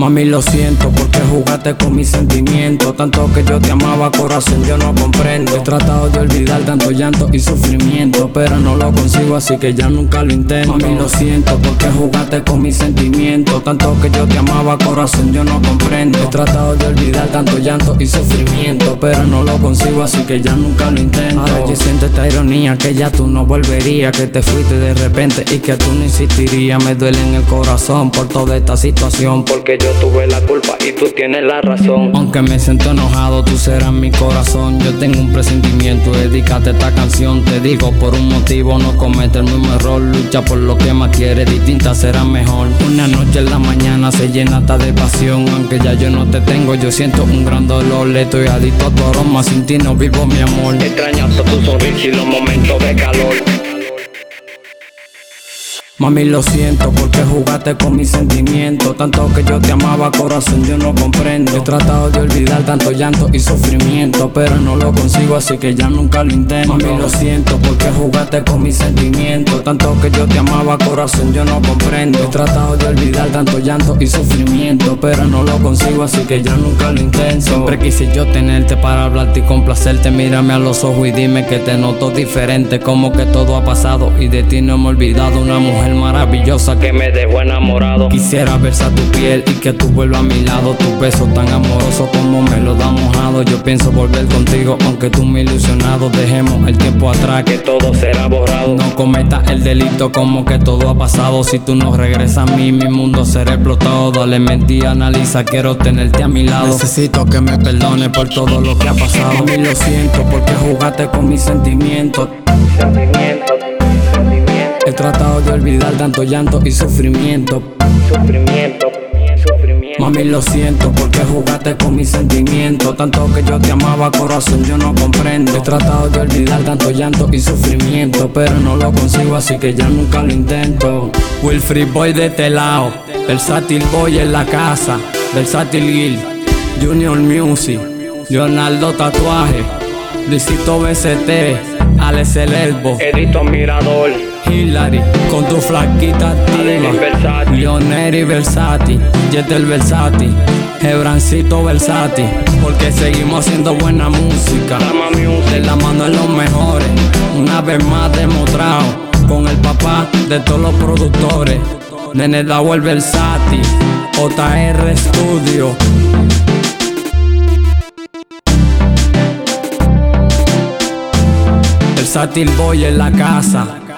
Mami, lo siento porque jugaste con mis sentimientos. Tanto que yo te amaba, corazón, yo no comprendo. He tratado de olvidar tanto llanto y sufrimiento, pero no lo consigo, así que ya nunca lo intento. Mami, lo siento porque jugaste con mis sentimientos. Tanto que yo te amaba, corazón, yo no comprendo. He tratado de olvidar tanto llanto y sufrimiento, pero no lo consigo, así que ya nunca lo intento. Ahora yo siento esta ironía que ya tú no volverías, que te fuiste de repente y que tú no insistirías. Me duele en el corazón por toda esta situación, porque yo tuve la culpa y tú tienes la razón. Aunque me siento enojado, tú serás mi corazón. Yo tengo un presentimiento, dedícate esta canción. Te digo por un motivo, no comete el mismo error. Lucha por lo que más quieres, distinta será mejor. Una noche en la mañana se llena hasta de pasión. Aunque ya yo no te tengo, yo siento un gran dolor. Le estoy adicto a tu aroma, sin ti no vivo mi amor. Extraño hasta tu sonrisa y los momentos de calor. Mami, lo siento porque jugaste con mis sentimientos. Tanto que yo te amaba, corazón, yo no comprendo. He tratado de olvidar tanto llanto y sufrimiento, pero no lo consigo, así que ya nunca lo intento. Mami, lo siento porque jugaste con mis sentimientos. Tanto que yo te amaba, corazón, yo no comprendo. He tratado de olvidar tanto llanto y sufrimiento, pero no lo consigo, así que ya nunca lo intento. Siempre quise yo tenerte para hablarte y complacerte. Mírame a los ojos y dime que te noto diferente, como que todo ha pasado y de ti no me he olvidado. Una mujer maravillosa que me dejó enamorado. Quisiera besar tu piel y que tú vuelvas a mi lado. Tu beso tan amoroso como me lo da mojado. Yo pienso volver contigo, aunque tú me ilusionado. Dejemos el tiempo atrás, que todo será borrado. No cometas el delito como que todo ha pasado. Si tú no regresas a mí, mi mundo será explotado. Dale mente analiza, quiero tenerte a mi lado. Necesito que me perdone por todo lo que ha pasado. A mí lo siento porque jugaste con mis sentimientos. He tratado de olvidar tanto llanto y sufrimiento. Sufrimiento. Sufrimiento. Mami, lo siento porque jugaste con mis sentimientos. Tanto que yo te amaba, corazón, yo no comprendo. He tratado de olvidar tanto llanto y sufrimiento, pero no lo consigo, así que ya nunca lo intento. Wilfrey Boy de este lado, Versátil Boy en la casa, Versátil Gil, Junior Music, Leonardo Tatuaje, Luisito BCT, Alex El Elbo, Edito Mirador. Hillary, con tu flaquita activa. Leoneri Versati, Jeter Versati, Hebrancito Versati. Porque seguimos haciendo buena música. De la mano en los mejores. Una vez más demostrado. Con el papá de todos los productores. Nene el Versati, JR Studio. Versátil Boy en la casa.